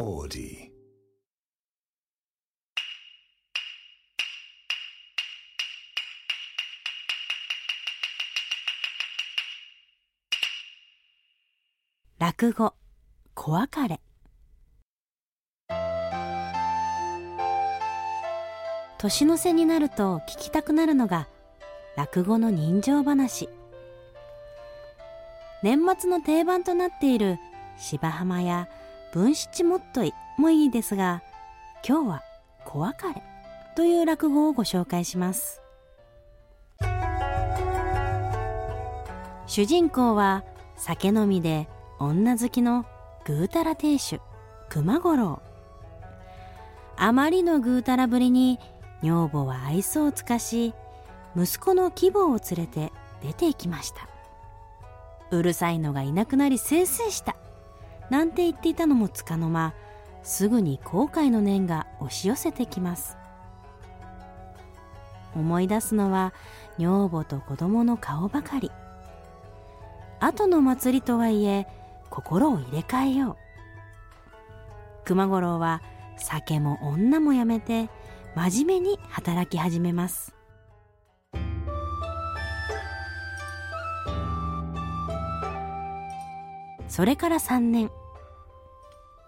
Audi. 落語小別れ年の瀬になると聞きたくなるのが落語の人情話年末の定番となっている芝浜や文七もっといもいいですが今日は小別れという落語をご紹介します。主人公は酒飲みで女好きのぐうたら亭主熊五郎。あまりのぐうたらぶりに女房は愛想を尽かし息子の義母を連れて出て行きました。うるさいのがいなくなりせいせいした。なんて言っていたのもつかの間すぐに後悔の念が押し寄せてきます。思い出すのは女房と子供の顔ばかり。後の祭りとはいえ心を入れ替えよう。熊五郎は酒も女もやめて真面目に働き始めます。それから3年。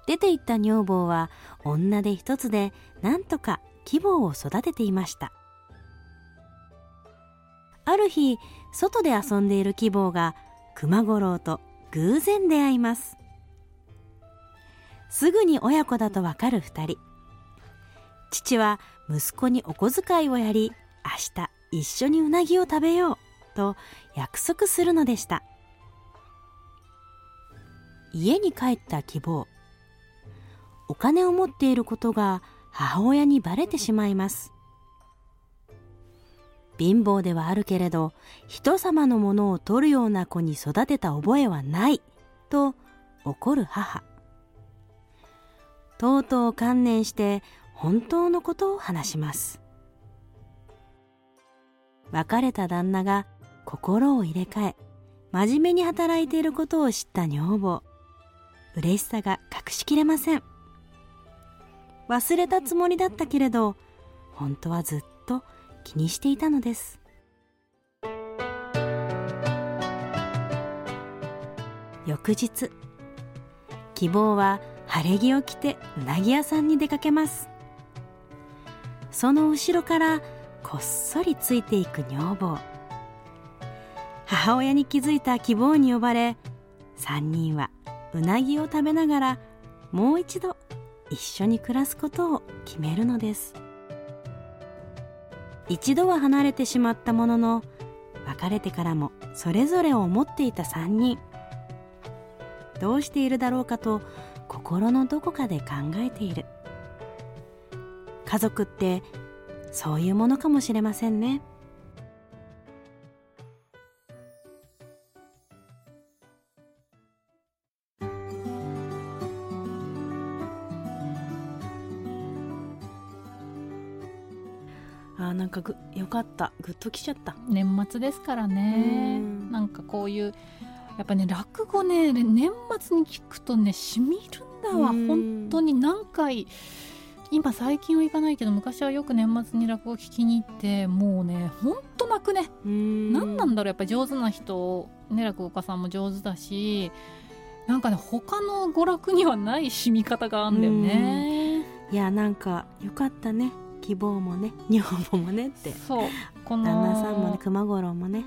出て行った女房は女で一つでなんとか義母を育てていました。ある日外で遊んでいる義母が熊五郎と偶然出会います。すぐに親子だとわかる二人。父は息子にお小遣いをやり明日一緒にうなぎを食べようと約束するのでした。家に帰った希望。お金を持っていることが母親にバレてしまいます。貧乏ではあるけれど人様のものを取るような子に育てた覚えはないと怒る母。とうとう観念して本当のことを話します。別れた旦那が心を入れ替え真面目に働いていることを知った女房。嬉しさが隠しきれません。忘れたつもりだったけれど本当はずっと気にしていたのです。翌日希望は晴れ着を着てうなぎ屋さんに出かけます。その後ろからこっそりついていく女房。母親に気づいた希望に呼ばれ3人はうなぎを食べながらもう一度一緒に暮らすことを決めるのです。一度は離れてしまったものの別れてからもそれぞれを思っていた3人。どうしているだろうかと心のどこかで考えている。家族ってそういうものかもしれませんね。かぐよかった。グッときちゃった。年末ですからね。うん。なんかこういうやっぱね落語ね年末に聞くとねしみるんだわ。うん。本当に何回今最近は行かないけど昔はよく年末に落語聞きに行ってもうねほんと泣くね。何何なんだろうやっぱり上手な人ね落語家さんも上手だしなんかね他の娯楽にはない染み方があんだよね。いやなんかよかったね希望もね 女房もねって。そう。この旦那さんもね熊五郎もね。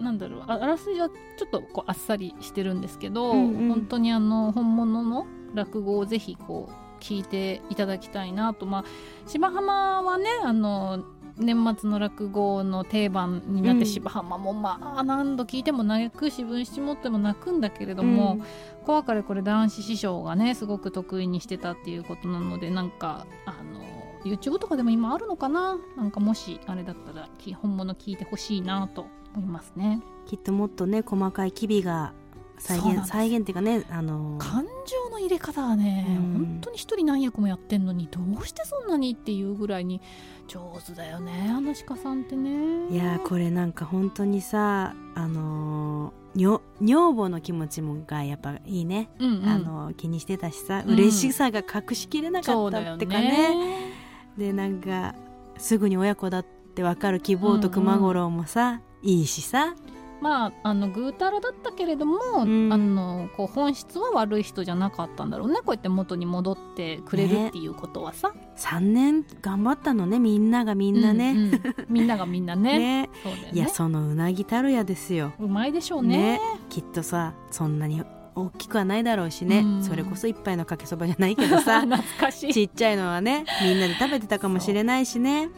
なんだろう。ああらすじはちょっとこうあっさりしてるんですけど、うんうん。本当にあの本物の落語をぜひこう聞いていただきたいなと。まあ芝浜はねあの年末の落語の定番になって、うん。芝浜もまあ何度聞いても泣くし分七持っても泣くんだけれども、小別れこれ男子師匠がねすごく得意にしてたっていうことなのでなんかあの YouTube とかでも今あるのかな？なんかもしあれだったらき本物聞いてほしいなと思いますね。きっともっとね細かい機微が再現再現っていうかねあの感情の入れ方はね、うん。本当に一人何役もやってんのにどうしてそんなにっていうぐらいに上手だよねアナシカさんってね。いやーこれなんか本当にさあのー女女房の気持ちもがやっぱいいね、うんうん。あの気にしてたしさ、うん嬉しさが隠しきれなかったってかねでなんかすぐに親子だって分かる希望と熊五郎もさ、いいしさ。まああのぐうたらだったけれども、ん。あのこう本質は悪い人じゃなかったんだろうね。こうやって元に戻ってくれるっていうことはさ、3年頑張ったのねみんながみんなね。うんうん。みんながみんなね。ね。そうだよね。いやそのうなぎたるやですよ。うまいでしょうね。きっとさそんなに大きくはないだろうしね、うん。それこそ一杯のかけそばじゃないけどさ。懐かしい。ちっちゃいのはねみんなで食べてたかもしれないしね。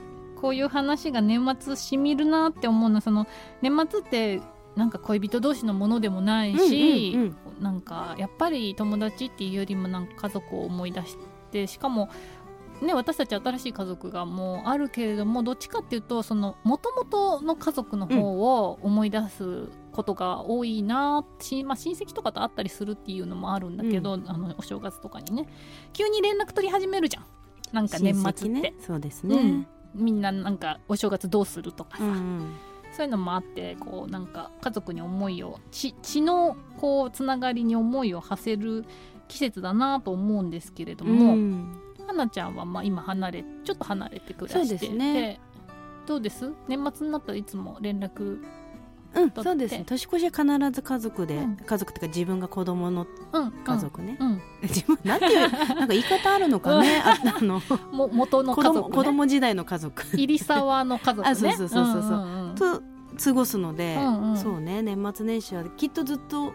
こういう話が年末しみるなって思うの。はその年末ってなんか恋人同士のものでもないし、うんうん。なんかやっぱり友達っていうよりもなんか家族を思い出してしかもね私たち新しい家族がもうあるけれどもどっちかっていうとその元々の家族の方を思い出すことが多いな、しまあ、親戚とかと会ったりするっていうのもあるんだけど、あのお正月とかにね。急に連絡取り始めるじゃん。なんか年末って、ねそうですね。うん。みんななんかお正月どうするとかさ、うんうん。そういうのもあってこうなんか家族に思いを血血のこうつながりに思いを馳せる季節だなと思うんですけれども、うん。はなちゃんはまあ今離れちょっと離れて暮らして。そうですね。どうです？年末になったらいつも連絡うん、そうですね。年越しは必ず家族で、うん。家族っていうか自分が子供のうん家族ね、うん、自分なんていうなんか言い方あるのかねああのうん、も元の子家族、ね、供子供時代の家族。入沢の家族ね。あそうそうそうそうそうんんん。と過ごすので、うんうん。そうね。年末年始はきっとずっと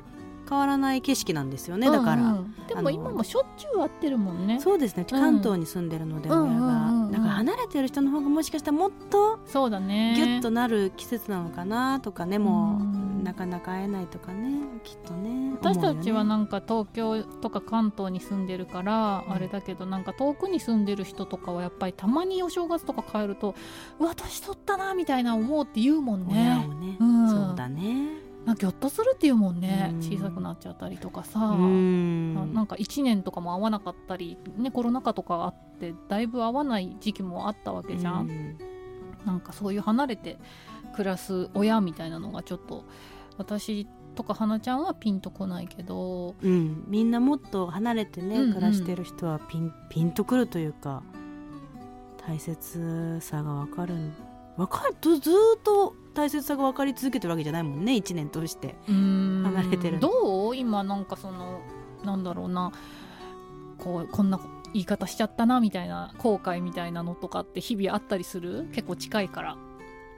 変わらない景色なんですよねだから、うん。うんでも今もしょっちゅう会ってるもんね。そうですね関東に住んでるので、うん親が、うんうんうんだから離れてる人の方がもしかしたらもっとそうだね。ギュッとなる季節なのかなとかねもう、うん。なかなか会えないとかねきっとね私たちはなんか東京とか関東に住んでるから、うん。あれだけどなんか遠くに住んでる人とかはやっぱりたまにお正月とか帰るとうわ年取ったなみたいな思うって言うもんね。ね、うん。そうだねなんかギョッとするっていうもんね、うん。小さくなっちゃったりとかさ、うん。ななんか1年とかも会わなかったり、ね、コロナ禍とかあってだいぶ会わない時期もあったわけじゃん、うん。なんかそういう離れて暮らす親みたいなのがちょっと私とか花ちゃんはピンとこないけど。うん、みんなもっと離れてね、うんうん。暮らしてる人はピンピンとくるというか大切さが分かる分かるずずーっと大切さが分かり続けてるわけじゃないもんね1年通して。離離れてるどう今なんかそのなんだろうな。こうこんな言い方しちゃったなみたいな後悔みたいなのとかって日々あったりする？結構近いから。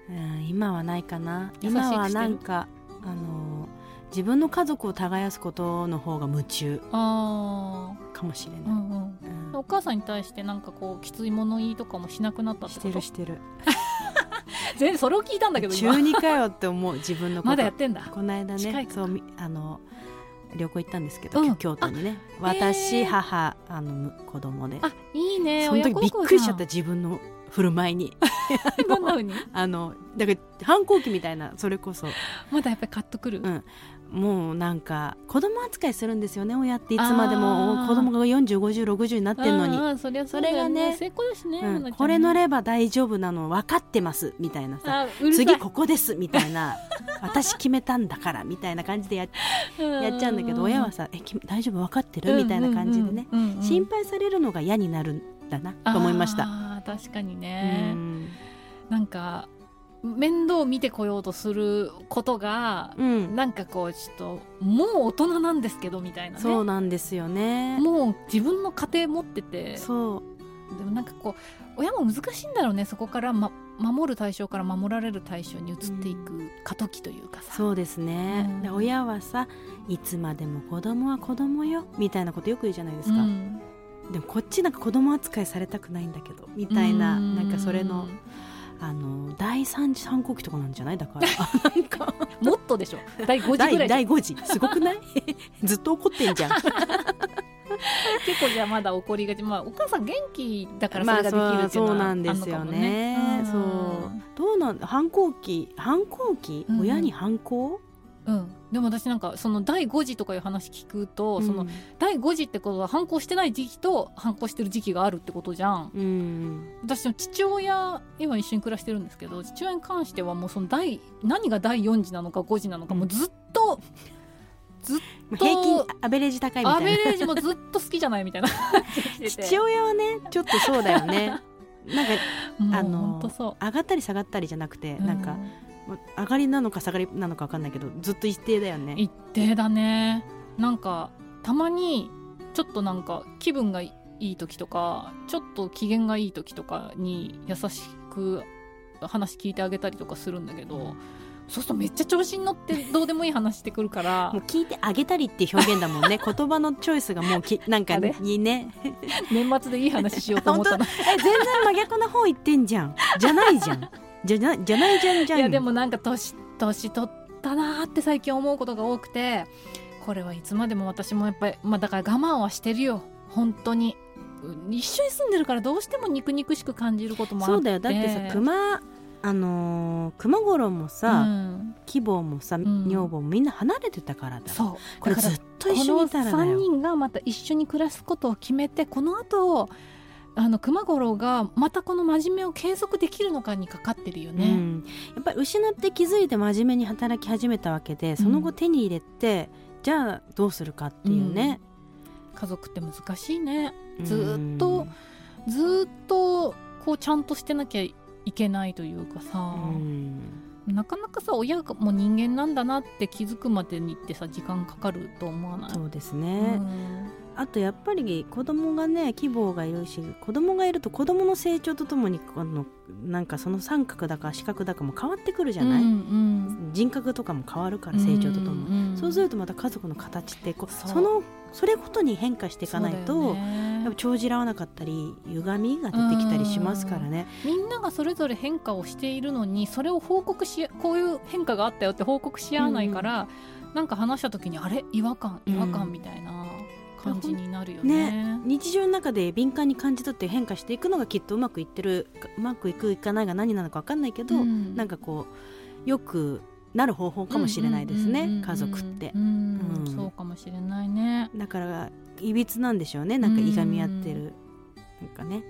うん今はないかな。今はなんかあの自分の家族を耕すことの方が夢中あかもしれない、ーうんうん。うん。お母さんに対してなんかこうきつい物言いとかもしなくなったってしこと？てるしてる全然それを聞いたんだけど今。中二かよって思う自分のこと。まだやってんだ。この間ねそうみあの旅行行ったんですけど、うん。京都にね。あ私、へー。母あのむ子供で。あいいね。その時びっくりしちゃった親自分の 振る舞いに。あのだから反抗期みたいなそれこそ。まだやっぱりカッとくる、うんもうなんか子供扱いするんですよね親っていつまであもー。子供が405060になってんのに、それがねね、うんこれ乗れば大丈夫なの分かってますみたいなさ。次ここですみたいな。私決めたんだからみたいな感じでややっちゃうんだけど親はさ「えき大丈夫分かってる?」みたいな感じでね、うんうんうん。うん心配されるのが嫌になるんだなと思いました。確かにうね、ん。なんか面倒見てこようとすることが、うん。なんかこうちょっともう大人なんですけどみたいなね。そうなんですよね。もう自分の家庭持ってて。そう。でもなんかこう親も難しいんだろうねそこから、ま、守る対象から守られる対象に移っていく過渡期というかさ、そうですね、うん。で親はさいつまでも子供は子供よみたいなことよく言うじゃないですか、うん。でもこっちなんか子供扱いされたくないんだけどみたいな、うん。なんかそれのあの第三次反抗期とかなんじゃない？だから。なんか。もっとでしょ。第5時ぐ第らい第5次。すごくない？ずっと怒ってんじゃん。結構じゃあまだ怒りがち。まあお母さん元気だからそれができるまあっていうのはそうなんですよね。あんのかそう。どうなん反抗期反抗期、うん。親に反抗、うん、うんでも私なんかその第5次とかいう話聞くと、そのうん第5次ってことは反抗してない時期と反抗してる時期があるってことじゃん。うん。私の父親今一緒に暮らしてるんですけど父親に関してはもうその第何が第4次なのか5次なのか、うん。もうずっととずっと平均アベレージ高いみたいな。アベレージもずっと好きじゃないみたいな。父親はねちょっとそうだよね。なんか あの上がったり下がったりじゃなくて、なんかうもう上がりなのか下がりなのか分かんないけどずっと一定だよね。一定だね。なんかたまにちょっとなんか気分がいい時とかちょっと機嫌がいい時とかに優しく話聞いてあげたりとかするんだけどそうするとめっちゃ調子に乗ってどうでもいい話してくるからもう聞いてあげたりっていう表現だもんね。言葉のチョイスがもうきなんかいいね。年末でいい話しようと思ったの。え全然真逆な方行ってんじゃん。じゃないじゃんじゃなじゃないじゃんじゃん。いやでもなんか年年取ったなーって最近思うことが多くてこれはいつまでも私もやっぱりまあだから我慢はしてるよ。本当に。う一緒に住んでるからどうしても肉肉しく感じることもあって。そうだよ。だってさ熊あのー熊五郎もさ、うん。希望もさん。女房もみんな離れてたからだ。よそう。だからこれずっと一緒にいたらこの3だよ人がまた一緒に暮らすことを決めてこの後あの熊五郎がまたこの真面目を継続できるのかにかかってるよね。うん、やっぱり失って気づいて真面目に働き始めたわけでその後手に入れて、じゃあどうするかっていうね、家族って難しいね。うん。ずーっとずーっとこうちゃんとしてなきゃいけないというかさ、うん。なかなかさ親がもう人間なんだなって気づくまでにってさ時間かかると思わない？そうですうね、んあとやっぱり子供がね希望がいるし子供がいると子供の成長とともにこのなんかその三角だか四角だかも変わってくるじゃない、うんうん。人格とかも変わるから成長とともに、んんそうするとまた家族の形ってこうそのそれごとに変化していかないと、よね。やっぱ帳尻合わなかったり歪みが出てきたりしますからね。みんながそれぞれ変化をしているのにそれを報告しこういう変化があったよって報告し合わないから、なんか話した時にあれ？違和感違和感みたいな感じになるよね。日常の中で敏感に感じ取って変化していくのがきっとうまくいってるうまくいくいかないが何なのか分かんないけど、うん。なんかこうよくなる方法かもしれないですね、うんうんうんうん家族って。う。ん。うん。そうかもしれないね。だからいびつなんでしょうね。なんかいがみ合ってる、なんかね。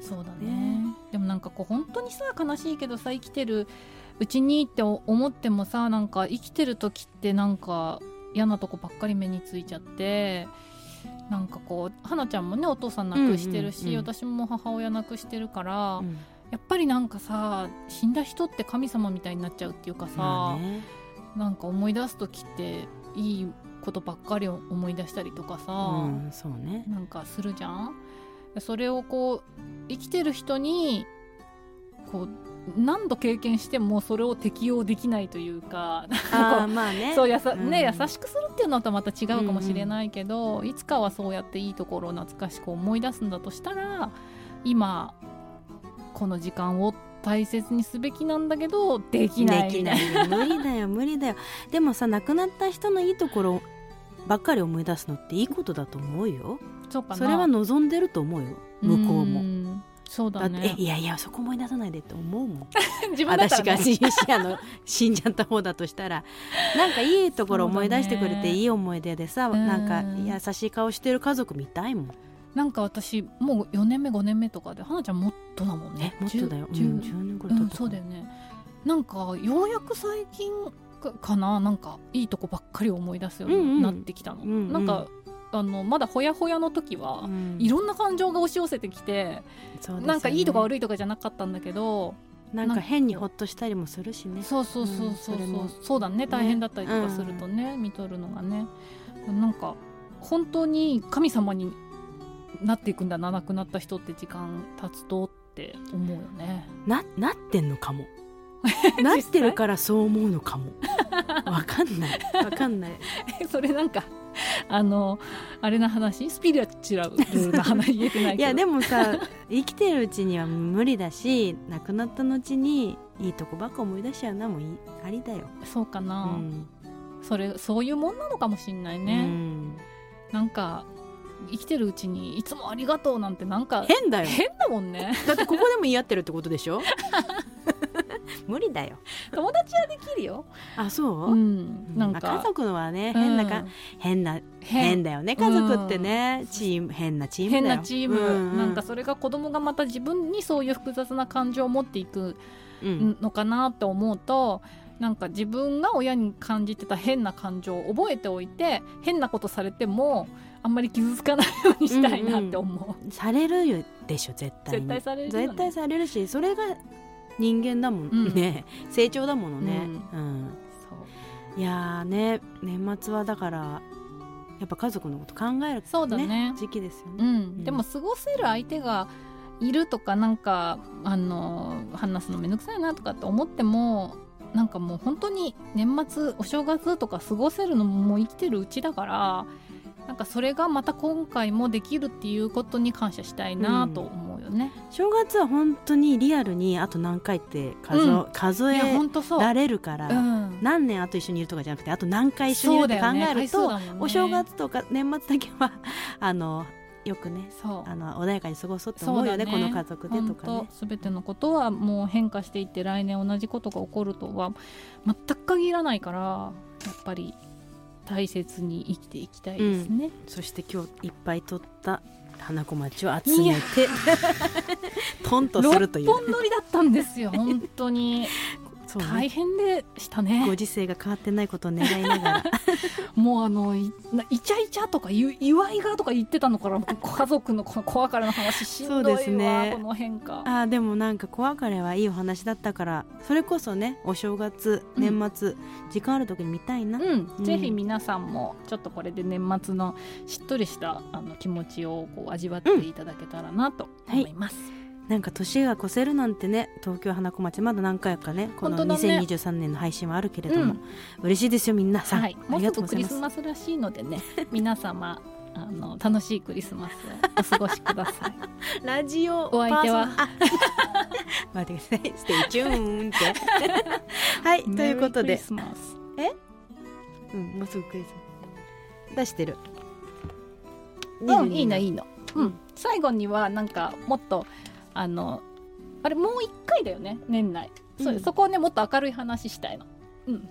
そうだね。ね。でもなんかこう本当にさ悲しいけどさ生きてるうちにって思ってもさなんか生きてる時ってなんか嫌なとこばっかり目についちゃってなんかこう花ちゃんもねお父さん亡くしてるし、うんうんうん私も母親亡くしてるから、うん。やっぱりなんかさ死んだ人って神様みたいになっちゃうっていうかさ、まあね。なんか思い出す時っていいことばっかり思い出したりとかさ、うん、そうね。なんかするじゃん？それをこう生きてる人にこう何度経験してもそれを適用できないというかあーまあね。そうやさ、うん。ね、優しくするっていうのとはまた違うかもしれないけど、いつかはそうやっていいところを懐かしく思い出すんだとしたら今この時間を大切にすべきなんだけどできない。できない。よ無理だよ 無理だよ。でもさ亡くなった人のいいところばっかり思い出すのっていいことだと思うよ。そうかな。それは望んでると思うよ。向こうも。んそうだってだねえいやいやそこ思い出さないでって思うもん。自分だった私がらね。死あの死んじゃった方だとしたら なんかいいところ思い出してくれていい思い出でさ、うん。なんか優しい顔してる家族見たいもん。なんか私もう4年目5年目とかで花ちゃんもっとだもんね。えもっとだよ、うん、10 10年ぐうんらい経ったそうだよね。なんかようやく最近かかななんかいいとこばっかり思い出すようになってきたの、うんうん。なんかあのまだほやほやの時は、うん。いろんな感情が押し寄せてきて、ね。なんかいいとか悪いとかじゃなかったんだけどなんか変にほっとしたりもするしね。そうそうそうそううんそそうだね大変だったりとかするとね、見とるのがね。なんか本当に神様になっていくんだな亡くなった人って時間経つとって思うよね。ななってんのかも。なってるからそう思うのかも。わかんない。わかんない。それなんか あのあれな話？スピリチュアルな話言えてないけど。いやでもさ生きてるうちには無理だし亡くなった後にいいとこばっか思い出しちゃうなもいいありだよ、そうかうな、ん。それそういうもんなのかもしんないうね、ん、なんか生きてるうちにいつもありがとうなんてなんか変だよ。変だもんね。だってここでも言い合ってるってことでしょ？無理だよ。友達はできるよ。あそう、うん。なんまあか家族のはね変なか、うん変な変。変だよね。家族ってね、チーム変なチーム変なチーム、うんうんなんかそれが子供がまた自分にそういう複雑な感情を持っていくうん。のかなって思うとなんか自分が親に感じてた変な感情を覚えておいて変なことされてもあんまり傷つかないようにしたいなって思う、されるでしょ絶対に。絶対されるよね。絶対されるしそれが人間だもんね、成長だものね、うん。そう。いやーね年末はだからやっぱ家族のこと考える、そうだね。時期ですようね、ん、でも過ごせる相手がいるとかなんかあの話すのめんどくさいなとかって思ってもなんかもう本当に年末お正月とか過ごせるのももう生きてるうちだからなんかそれがまた今回もできるっていうことに感謝したいなと思う。よね。正月は本当にリアルにあと何回って数,、うん数え本当そう。られるから、うん、何年あと一緒にいるとかじゃなくてあと何回一緒にいるって考えると、お正月とか年末だけはあのよくねあの穏やかに過ごそうって思うよねねこの家族でとかね。すべてのことはもう変化していって来年同じことが起こるとは全く限らないからやっぱり大切に生きていきたいですね。そして今日いっぱい取った花小町を集めて トンとするという。六本撮りだったんですよ本当にそうね。大変でしたごね時世が変わってないことを願いながら。もうあのいなイチャイチャとかゆ祝いがとか言ってたのから家族のこの子別れの話。しんどいわ、そうですねこの変化。あーでもなんか子別れはいいお話だったからそれこそねお正月うん。年末、時間ある時に見たいな、うん、うん。ぜひ皆さんもちょっとこれで年末のしっとりしたあの気持ちをこう味わっていただけたらなと思います。なんか年が越せるなんてね東京花子町まだ何回かねこの本当だね。2023年の配信はあるけれども、うん。嬉しいですよみんなさん、はい、ありがとうもうすぐクリスマスらしいのでね皆様あの楽しいクリスマスをお過ごしください。ラジオお相手は？待ってください。 Stay tuned って。はいということで。メリークリスマス。うんもうすぐクリスマス。出してる。うん、いいのいいいの。うん、最後にはなんかもっとあのあれもう一回だよね年内。そううん。そこをねもっと明るい話したいの。うん、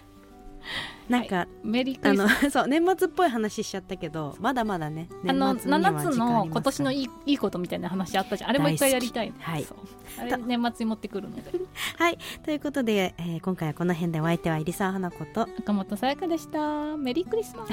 なんか、メリークあリスマス。の そう年末っぽい話しちゃったけどまだまだねあの年末には7つの今年のいいいいことみたいな話あったじゃんあれもう一回やりたいの。はい。そう。あれ年末に持ってくるので。はい。ということで、えー今回はこの辺でお相手は入澤花子と。赤本さやかでした。メリークリスマス